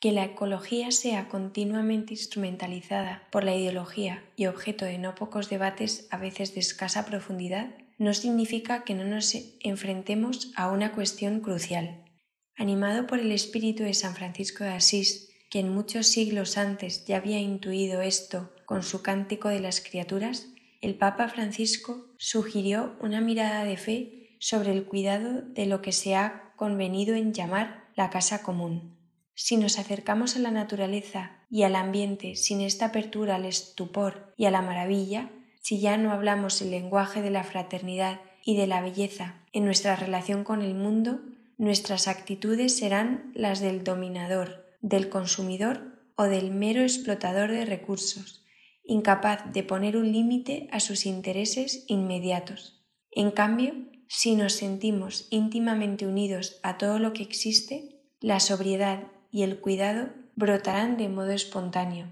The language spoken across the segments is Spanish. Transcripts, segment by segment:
Que la ecología sea continuamente instrumentalizada por la ideología y objeto de no pocos debates a veces de escasa profundidad no significa que no nos enfrentemos a una cuestión crucial. Animado por el espíritu de San Francisco de Asís, quien muchos siglos antes ya había intuido esto con su cántico de las criaturas, el Papa Francisco sugirió una mirada de fe sobre el cuidado de lo que se ha convenido en llamar la casa común. Si nos acercamos a la naturaleza y al ambiente sin esta apertura al estupor y a la maravilla, si ya no hablamos el lenguaje de la fraternidad y de la belleza en nuestra relación con el mundo, nuestras actitudes serán las del dominador, del consumidor o del mero explotador de recursos, incapaz de poner un límite a sus intereses inmediatos. En cambio, si nos sentimos íntimamente unidos a todo lo que existe, la sobriedad y el cuidado brotarán de modo espontáneo.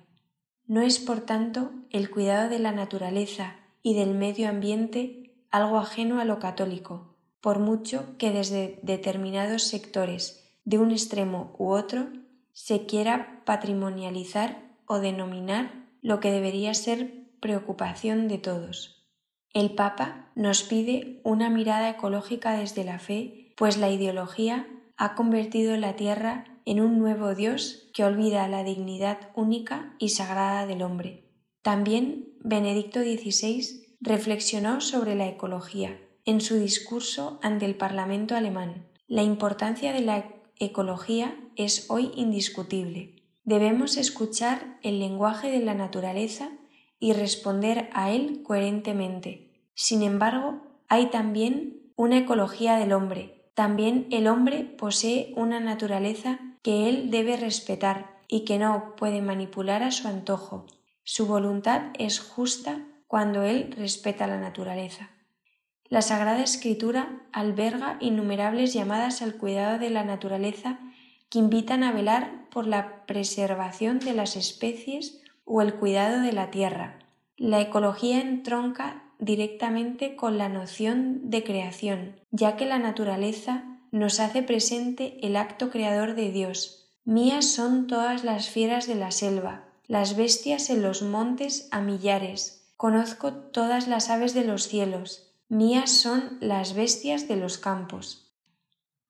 No es, por tanto, el cuidado de la naturaleza y del medio ambiente algo ajeno a lo católico, por mucho que desde determinados sectores de un extremo u otro se quiera patrimonializar o denominar lo que debería ser preocupación de todos. El Papa nos pide una mirada ecológica desde la fe, pues la ideología ha convertido la Tierra en un nuevo Dios que olvida la dignidad única y sagrada del hombre. También Benedicto XVI reflexionó sobre la ecología en su discurso ante el Parlamento alemán. La importancia de la ecología es hoy indiscutible. Debemos escuchar el lenguaje de la naturaleza y responder a él coherentemente sin embargo, hay también una ecología del hombre. También el hombre posee una naturaleza que él debe respetar y que no puede manipular a su antojo. Su voluntad es justa cuando él respeta la naturaleza. La Sagrada Escritura alberga innumerables llamadas al cuidado de la naturaleza que invitan a velar por la preservación de las especies o el cuidado de la tierra. La ecología entronca directamente con la noción de creación, ya que la naturaleza nos hace presente el acto creador de Dios. Mías son todas las fieras de la selva, las bestias en los montes a millares, conozco todas las aves de los cielos, mías son las bestias de los campos.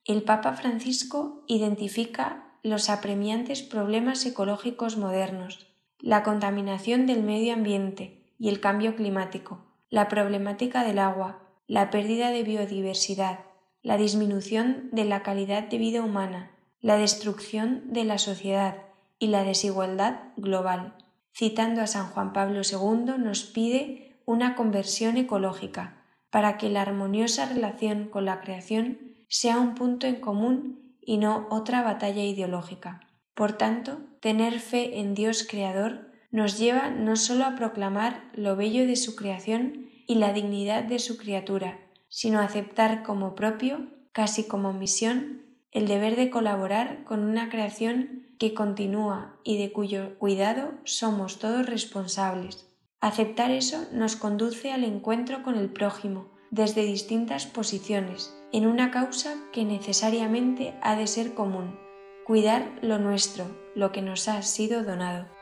El Papa Francisco identifica los apremiantes problemas ecológicos modernos, la contaminación del medio ambiente y el cambio climático, la problemática del agua, la pérdida de biodiversidad, la disminución de la calidad de vida humana, la destrucción de la sociedad y la desigualdad global. Citando a San Juan Pablo II, nos pide una conversión ecológica para que la armoniosa relación con la creación sea un punto en común y no otra batalla ideológica. Por tanto, tener fe en Dios Creador nos lleva no sólo a proclamar lo bello de su creación y la dignidad de su criatura, sino aceptar como propio, casi como misión, el deber de colaborar con una creación que continúa y de cuyo cuidado somos todos responsables. Aceptar eso nos conduce al encuentro con el prójimo desde distintas posiciones, en una causa que necesariamente ha de ser común, cuidar lo nuestro, lo que nos ha sido donado.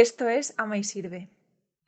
Esto es Ama y Sirve.